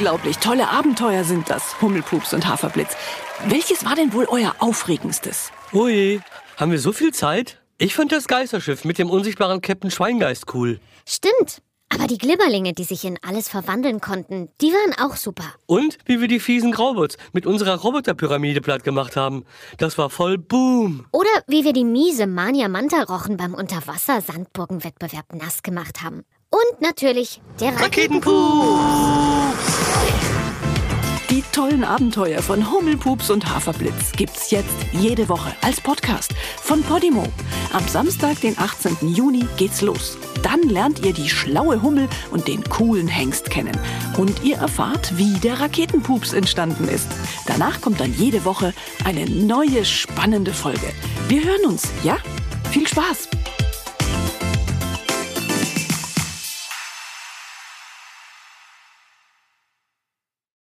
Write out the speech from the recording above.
Unglaublich tolle Abenteuer sind das, Hummelpups und Haferblitz. Welches war denn wohl euer aufregendstes? Ui, haben wir so viel Zeit? Ich fand das Geisterschiff mit dem unsichtbaren Captain Schweingeist cool. Stimmt. Aber die Glibberlinge, die sich in alles verwandeln konnten, die waren auch super. Und wie wir die fiesen Graubots mit unserer Roboterpyramide platt gemacht haben. Das war voll Boom. Oder wie wir die miese Mania Manta Rochen beim Unterwasser-Sandburgenwettbewerb nass gemacht haben. Und natürlich der Raketenpups. Die tollen Abenteuer von Hummelpups und Haferblitz gibt's jetzt jede Woche als Podcast von Podimo. Am Samstag, den 18. Juni, geht's los. Dann lernt ihr die schlaue Hummel und den coolen Hengst kennen. Und ihr erfahrt, wie der Raketenpups entstanden ist. Danach kommt dann jede Woche eine neue spannende Folge. Wir hören uns, ja? Viel Spaß!